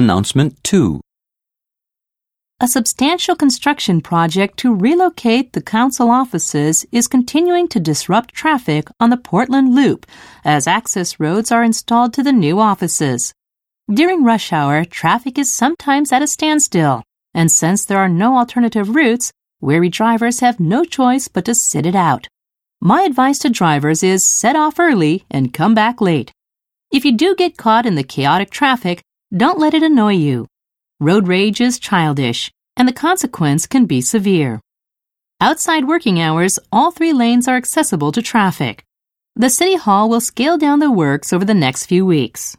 Announcement 2 A substantial construction project to relocate the council offices is continuing to disrupt traffic on the Portland Loop as access roads are installed to the new offices. During rush hour, traffic is sometimes at a standstill, and since there are no alternative routes, weary drivers have no choice but to sit it out. My advice to drivers is set off early and come back late. If you do get caught in the chaotic traffic, don't let it annoy you. Road rage is childish, and the consequence can be severe. Outside working hours, all three lanes are accessible to traffic. The City Hall will scale down the works over the next few weeks.